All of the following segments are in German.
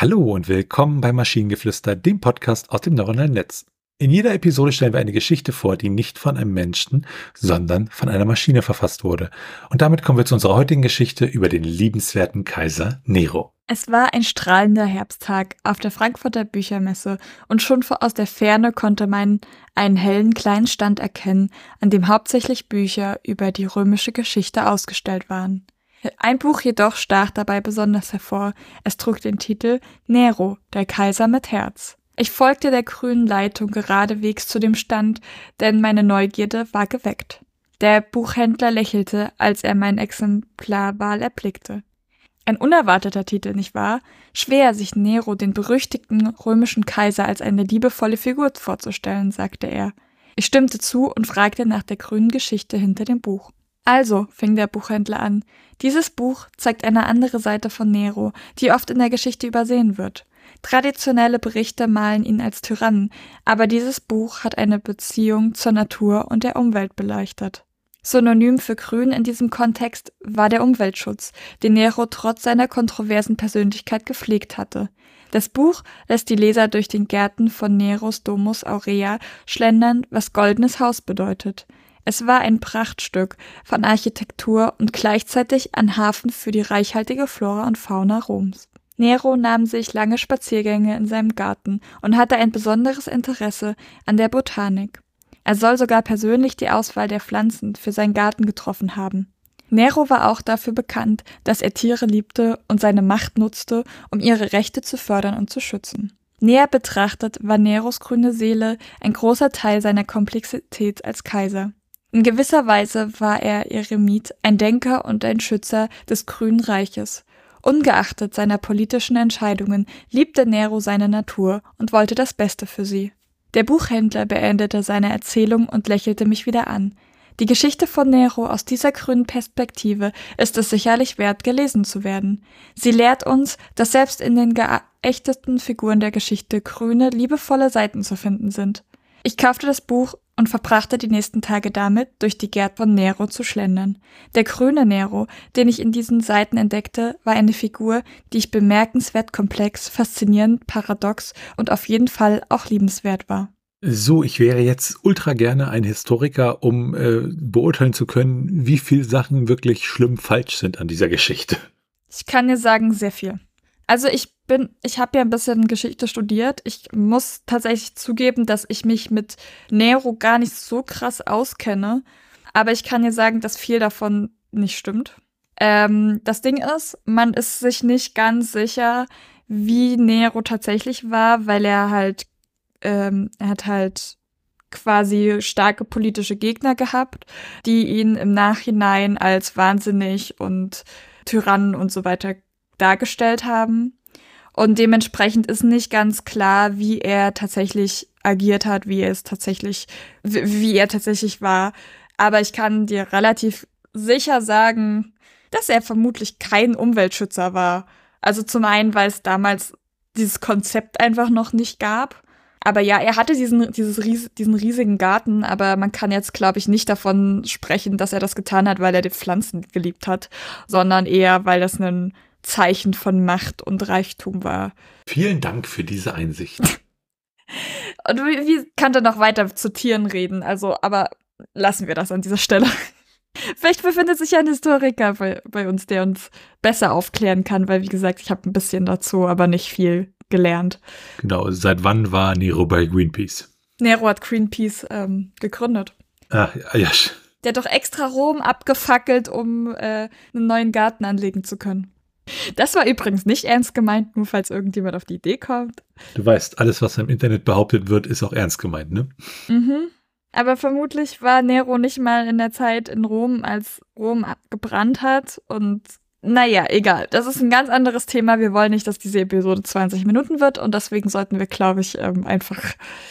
Hallo und willkommen bei Maschinengeflüster, dem Podcast aus dem neuronalen Netz. In jeder Episode stellen wir eine Geschichte vor, die nicht von einem Menschen, sondern von einer Maschine verfasst wurde. Und damit kommen wir zu unserer heutigen Geschichte über den liebenswerten Kaiser Nero. Es war ein strahlender Herbsttag auf der Frankfurter Büchermesse und schon aus der Ferne konnte man einen hellen kleinen Stand erkennen, an dem hauptsächlich Bücher über die römische Geschichte ausgestellt waren. Ein Buch jedoch stach dabei besonders hervor. Es trug den Titel Nero, der Kaiser mit Herz. Ich folgte der grünen Leitung geradewegs zu dem Stand, denn meine Neugierde war geweckt. Der Buchhändler lächelte, als er mein Exemplarwahl erblickte. Ein unerwarteter Titel, nicht wahr? Schwer, sich Nero, den berüchtigten römischen Kaiser, als eine liebevolle Figur vorzustellen, sagte er. Ich stimmte zu und fragte nach der grünen Geschichte hinter dem Buch. Also, fing der Buchhändler an, dieses Buch zeigt eine andere Seite von Nero, die oft in der Geschichte übersehen wird. Traditionelle Berichte malen ihn als Tyrannen, aber dieses Buch hat eine Beziehung zur Natur und der Umwelt beleuchtet. Synonym für Grün in diesem Kontext war der Umweltschutz, den Nero trotz seiner kontroversen Persönlichkeit gepflegt hatte. Das Buch lässt die Leser durch den Gärten von Neros Domus Aurea schlendern, was goldenes Haus bedeutet. Es war ein Prachtstück von Architektur und gleichzeitig ein Hafen für die reichhaltige Flora und Fauna Roms. Nero nahm sich lange Spaziergänge in seinem Garten und hatte ein besonderes Interesse an der Botanik. Er soll sogar persönlich die Auswahl der Pflanzen für seinen Garten getroffen haben. Nero war auch dafür bekannt, dass er Tiere liebte und seine Macht nutzte, um ihre Rechte zu fördern und zu schützen. Näher betrachtet war Neros grüne Seele ein großer Teil seiner Komplexität als Kaiser. In gewisser Weise war er Eremit, ein Denker und ein Schützer des Grünen Reiches. Ungeachtet seiner politischen Entscheidungen liebte Nero seine Natur und wollte das Beste für sie. Der Buchhändler beendete seine Erzählung und lächelte mich wieder an. Die Geschichte von Nero aus dieser grünen Perspektive ist es sicherlich wert, gelesen zu werden. Sie lehrt uns, dass selbst in den geächteten Figuren der Geschichte grüne, liebevolle Seiten zu finden sind. Ich kaufte das Buch und verbrachte die nächsten Tage damit, durch die Gärten von Nero zu schlendern. Der grüne Nero, den ich in diesen Seiten entdeckte, war eine Figur, die ich bemerkenswert komplex, faszinierend, paradox und auf jeden Fall auch liebenswert war. So, ich wäre jetzt ultra gerne ein Historiker, um äh, beurteilen zu können, wie viel Sachen wirklich schlimm falsch sind an dieser Geschichte. Ich kann dir sagen, sehr viel. Also ich bin, ich habe ja ein bisschen Geschichte studiert. Ich muss tatsächlich zugeben, dass ich mich mit Nero gar nicht so krass auskenne. Aber ich kann dir sagen, dass viel davon nicht stimmt. Ähm, das Ding ist, man ist sich nicht ganz sicher, wie Nero tatsächlich war, weil er halt, ähm, er hat halt quasi starke politische Gegner gehabt, die ihn im Nachhinein als wahnsinnig und Tyrannen und so weiter dargestellt haben. Und dementsprechend ist nicht ganz klar, wie er tatsächlich agiert hat, wie er es tatsächlich, wie er tatsächlich war. Aber ich kann dir relativ sicher sagen, dass er vermutlich kein Umweltschützer war. Also zum einen, weil es damals dieses Konzept einfach noch nicht gab. Aber ja, er hatte diesen, dieses ries diesen riesigen Garten, aber man kann jetzt, glaube ich, nicht davon sprechen, dass er das getan hat, weil er die Pflanzen geliebt hat, sondern eher, weil das ein Zeichen von Macht und Reichtum war. Vielen Dank für diese Einsicht. und wie, wie kann er noch weiter zu Tieren reden? Also, aber lassen wir das an dieser Stelle. Vielleicht befindet sich ja ein Historiker bei, bei uns, der uns besser aufklären kann, weil, wie gesagt, ich habe ein bisschen dazu, aber nicht viel gelernt. Genau, seit wann war Nero bei Greenpeace? Nero hat Greenpeace ähm, gegründet. Ah, ja. Der hat doch extra Rom abgefackelt, um äh, einen neuen Garten anlegen zu können. Das war übrigens nicht ernst gemeint, nur falls irgendjemand auf die Idee kommt. Du weißt, alles, was im Internet behauptet wird, ist auch ernst gemeint, ne? Mhm. Aber vermutlich war Nero nicht mal in der Zeit in Rom, als Rom gebrannt hat. Und naja, egal. Das ist ein ganz anderes Thema. Wir wollen nicht, dass diese Episode 20 Minuten wird. Und deswegen sollten wir, glaube ich, ähm, einfach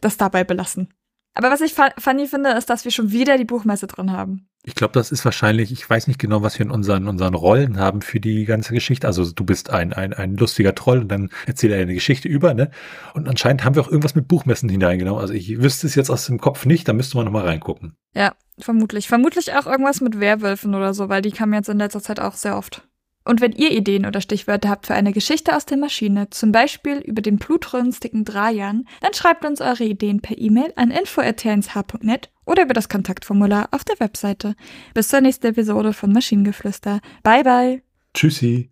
das dabei belassen. Aber was ich funny finde, ist, dass wir schon wieder die Buchmesse drin haben. Ich glaube, das ist wahrscheinlich, ich weiß nicht genau, was wir in unseren, unseren Rollen haben für die ganze Geschichte. Also du bist ein, ein, ein lustiger Troll und dann erzählt er eine Geschichte über, ne? Und anscheinend haben wir auch irgendwas mit Buchmessen hineingenommen. Also ich wüsste es jetzt aus dem Kopf nicht, da müsste man nochmal reingucken. Ja, vermutlich. Vermutlich auch irgendwas mit Werwölfen oder so, weil die kamen jetzt in letzter Zeit auch sehr oft. Und wenn ihr Ideen oder Stichwörter habt für eine Geschichte aus der Maschine, zum Beispiel über den blutrünstigen Drajan, dann schreibt uns eure Ideen per E-Mail an info.tnsh.net oder über das Kontaktformular auf der Webseite. Bis zur nächsten Episode von Maschinengeflüster. Bye bye. Tschüssi.